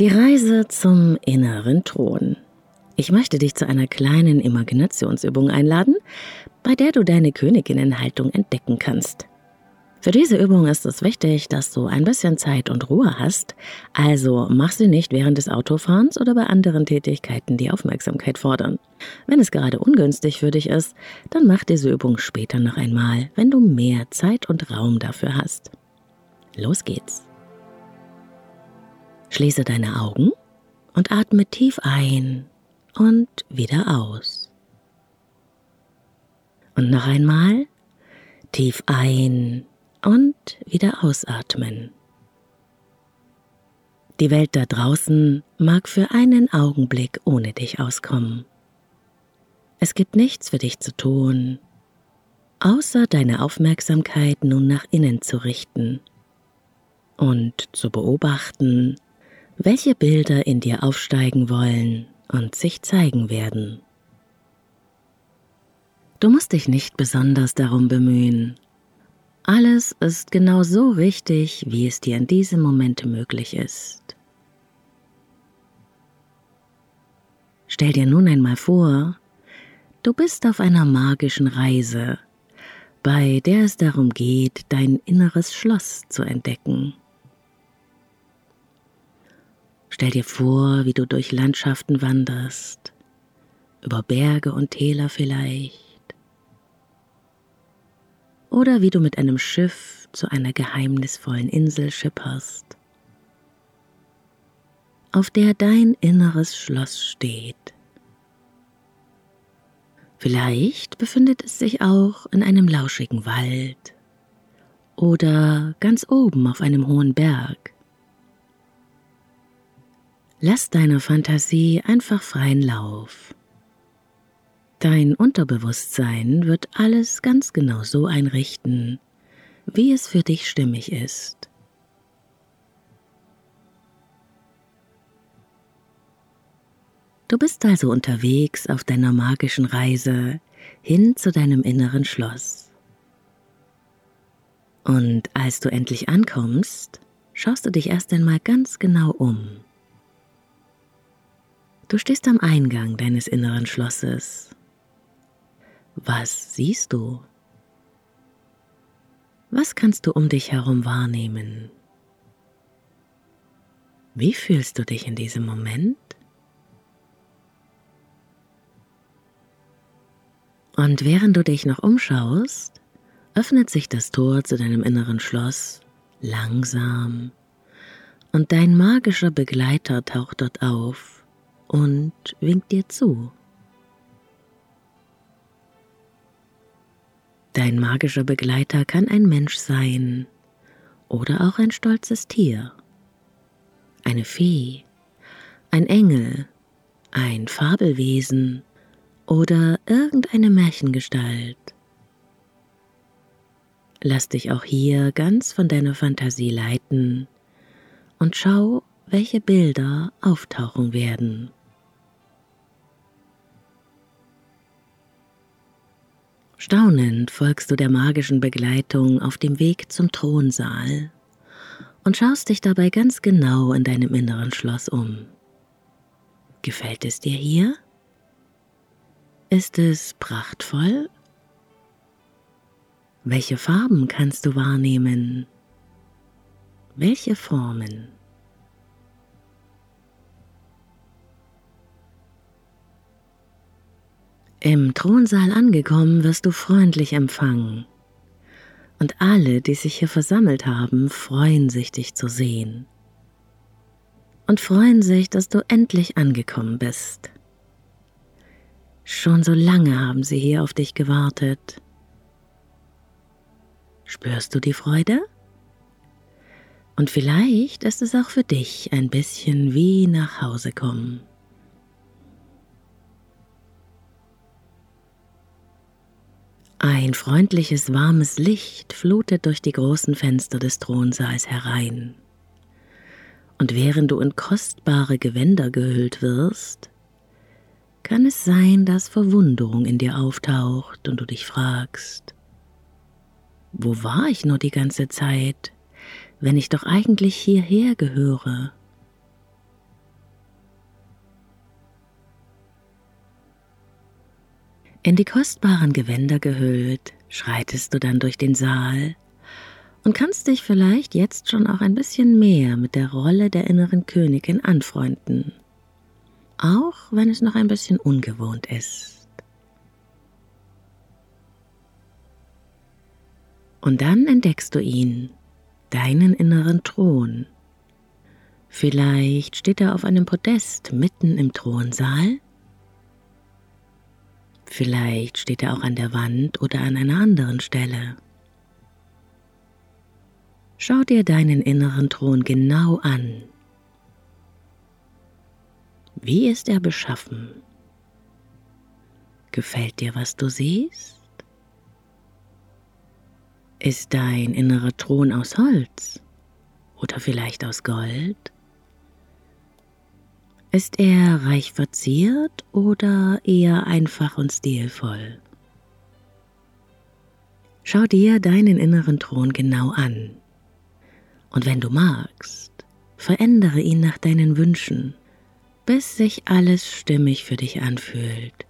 Die Reise zum inneren Thron. Ich möchte dich zu einer kleinen Imaginationsübung einladen, bei der du deine Königinnenhaltung entdecken kannst. Für diese Übung ist es wichtig, dass du ein bisschen Zeit und Ruhe hast, also mach sie nicht während des Autofahrens oder bei anderen Tätigkeiten, die Aufmerksamkeit fordern. Wenn es gerade ungünstig für dich ist, dann mach diese Übung später noch einmal, wenn du mehr Zeit und Raum dafür hast. Los geht's. Schließe deine Augen und atme tief ein und wieder aus. Und noch einmal tief ein und wieder ausatmen. Die Welt da draußen mag für einen Augenblick ohne dich auskommen. Es gibt nichts für dich zu tun, außer deine Aufmerksamkeit nun nach innen zu richten und zu beobachten, welche Bilder in dir aufsteigen wollen und sich zeigen werden. Du musst dich nicht besonders darum bemühen. Alles ist genau so richtig, wie es dir in diesem Moment möglich ist. Stell dir nun einmal vor, du bist auf einer magischen Reise, bei der es darum geht, dein inneres Schloss zu entdecken. Stell dir vor, wie du durch Landschaften wanderst, über Berge und Täler vielleicht, oder wie du mit einem Schiff zu einer geheimnisvollen Insel schipperst, auf der dein inneres Schloss steht. Vielleicht befindet es sich auch in einem lauschigen Wald oder ganz oben auf einem hohen Berg. Lass deiner Fantasie einfach freien Lauf. Dein Unterbewusstsein wird alles ganz genau so einrichten, wie es für dich stimmig ist. Du bist also unterwegs auf deiner magischen Reise hin zu deinem inneren Schloss. Und als du endlich ankommst, schaust du dich erst einmal ganz genau um. Du stehst am Eingang deines inneren Schlosses. Was siehst du? Was kannst du um dich herum wahrnehmen? Wie fühlst du dich in diesem Moment? Und während du dich noch umschaust, öffnet sich das Tor zu deinem inneren Schloss langsam und dein magischer Begleiter taucht dort auf und winkt dir zu. Dein magischer Begleiter kann ein Mensch sein oder auch ein stolzes Tier, eine Fee, ein Engel, ein Fabelwesen oder irgendeine Märchengestalt. Lass dich auch hier ganz von deiner Fantasie leiten und schau, welche Bilder auftauchen werden. Staunend folgst du der magischen Begleitung auf dem Weg zum Thronsaal und schaust dich dabei ganz genau in deinem inneren Schloss um. Gefällt es dir hier? Ist es prachtvoll? Welche Farben kannst du wahrnehmen? Welche Formen? Im Thronsaal angekommen wirst du freundlich empfangen. Und alle, die sich hier versammelt haben, freuen sich, dich zu sehen. Und freuen sich, dass du endlich angekommen bist. Schon so lange haben sie hier auf dich gewartet. Spürst du die Freude? Und vielleicht ist es auch für dich ein bisschen wie nach Hause kommen. Ein freundliches, warmes Licht flutet durch die großen Fenster des Thronsaals herein. Und während du in kostbare Gewänder gehüllt wirst, kann es sein, dass Verwunderung in dir auftaucht und du dich fragst, wo war ich nur die ganze Zeit, wenn ich doch eigentlich hierher gehöre? In die kostbaren Gewänder gehüllt, schreitest du dann durch den Saal und kannst dich vielleicht jetzt schon auch ein bisschen mehr mit der Rolle der inneren Königin anfreunden, auch wenn es noch ein bisschen ungewohnt ist. Und dann entdeckst du ihn, deinen inneren Thron. Vielleicht steht er auf einem Podest mitten im Thronsaal Vielleicht steht er auch an der Wand oder an einer anderen Stelle. Schau dir deinen inneren Thron genau an. Wie ist er beschaffen? Gefällt dir, was du siehst? Ist dein innerer Thron aus Holz oder vielleicht aus Gold? Ist er reich verziert oder eher einfach und stilvoll? Schau dir deinen inneren Thron genau an. Und wenn du magst, verändere ihn nach deinen Wünschen, bis sich alles stimmig für dich anfühlt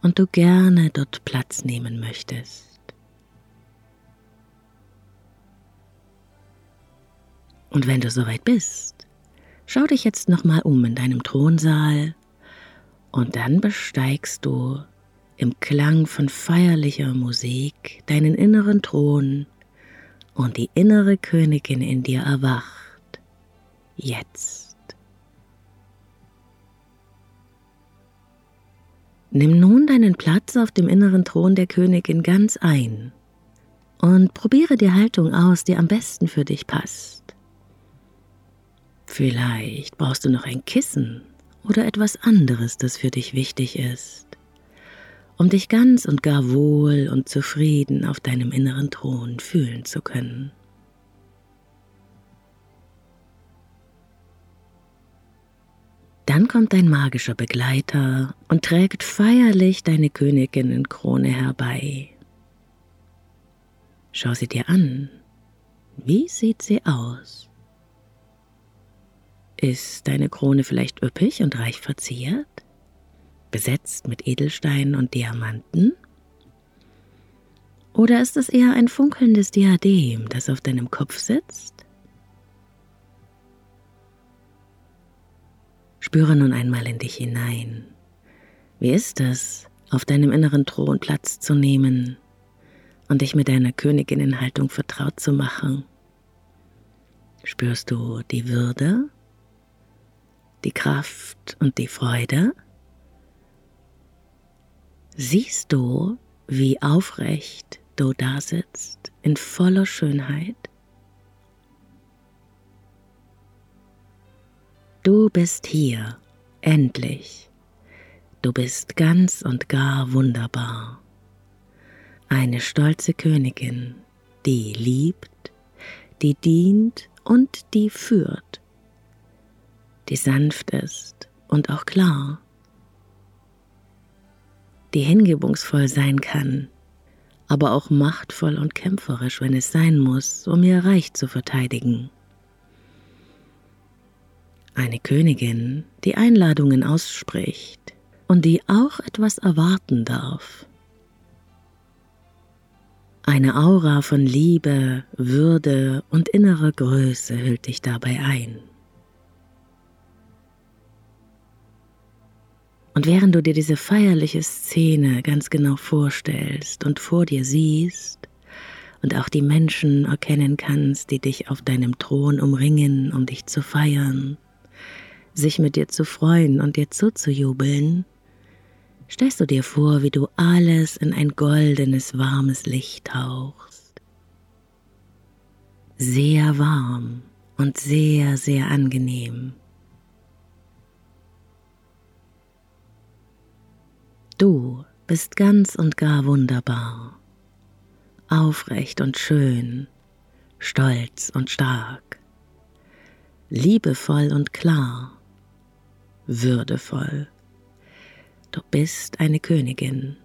und du gerne dort Platz nehmen möchtest. Und wenn du soweit bist, Schau dich jetzt nochmal um in deinem Thronsaal und dann besteigst du im Klang von feierlicher Musik deinen inneren Thron und die innere Königin in dir erwacht. Jetzt. Nimm nun deinen Platz auf dem inneren Thron der Königin ganz ein und probiere die Haltung aus, die am besten für dich passt. Vielleicht brauchst du noch ein Kissen oder etwas anderes, das für dich wichtig ist, um dich ganz und gar wohl und zufrieden auf deinem inneren Thron fühlen zu können. Dann kommt dein magischer Begleiter und trägt feierlich deine Königinnenkrone herbei. Schau sie dir an. Wie sieht sie aus? Ist deine Krone vielleicht üppig und reich verziert? Besetzt mit Edelsteinen und Diamanten? Oder ist es eher ein funkelndes Diadem, das auf deinem Kopf sitzt? Spüre nun einmal in dich hinein. Wie ist es, auf deinem inneren Thron Platz zu nehmen und dich mit deiner Königinnenhaltung vertraut zu machen? Spürst du die Würde die Kraft und die Freude? Siehst du, wie aufrecht du da sitzt in voller Schönheit? Du bist hier, endlich. Du bist ganz und gar wunderbar. Eine stolze Königin, die liebt, die dient und die führt die sanft ist und auch klar, die hingebungsvoll sein kann, aber auch machtvoll und kämpferisch, wenn es sein muss, um ihr Reich zu verteidigen. Eine Königin, die Einladungen ausspricht und die auch etwas erwarten darf. Eine Aura von Liebe, Würde und innerer Größe hüllt dich dabei ein. Und während du dir diese feierliche Szene ganz genau vorstellst und vor dir siehst und auch die Menschen erkennen kannst, die dich auf deinem Thron umringen, um dich zu feiern, sich mit dir zu freuen und dir zuzujubeln, stellst du dir vor, wie du alles in ein goldenes, warmes Licht tauchst. Sehr warm und sehr, sehr angenehm. Du bist ganz und gar wunderbar, aufrecht und schön, stolz und stark, liebevoll und klar, würdevoll. Du bist eine Königin.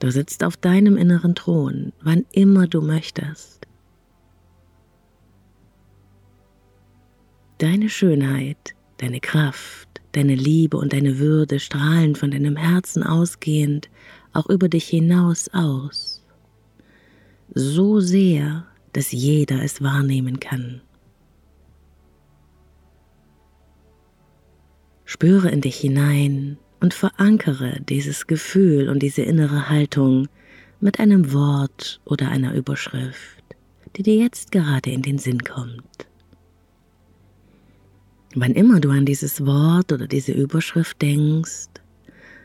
Du sitzt auf deinem inneren Thron, wann immer du möchtest. Deine Schönheit, deine Kraft, deine Liebe und deine Würde strahlen von deinem Herzen ausgehend auch über dich hinaus aus. So sehr, dass jeder es wahrnehmen kann. Spüre in dich hinein und verankere dieses Gefühl und diese innere Haltung mit einem Wort oder einer Überschrift, die dir jetzt gerade in den Sinn kommt. Wann immer du an dieses Wort oder diese Überschrift denkst,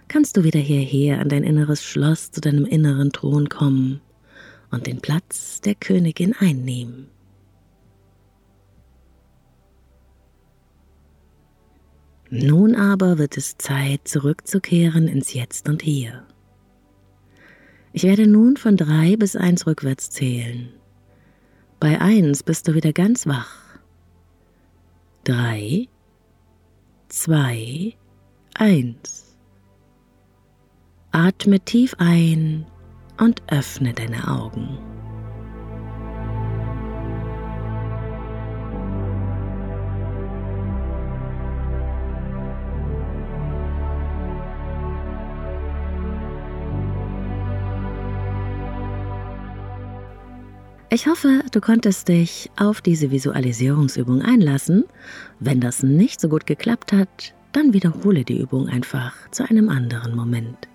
kannst du wieder hierher an dein inneres Schloss zu deinem inneren Thron kommen und den Platz der Königin einnehmen. Nun aber wird es Zeit, zurückzukehren ins Jetzt und Hier. Ich werde nun von drei bis eins rückwärts zählen. Bei eins bist du wieder ganz wach. Drei, zwei, eins. Atme tief ein und öffne deine Augen. Ich hoffe, du konntest dich auf diese Visualisierungsübung einlassen. Wenn das nicht so gut geklappt hat, dann wiederhole die Übung einfach zu einem anderen Moment.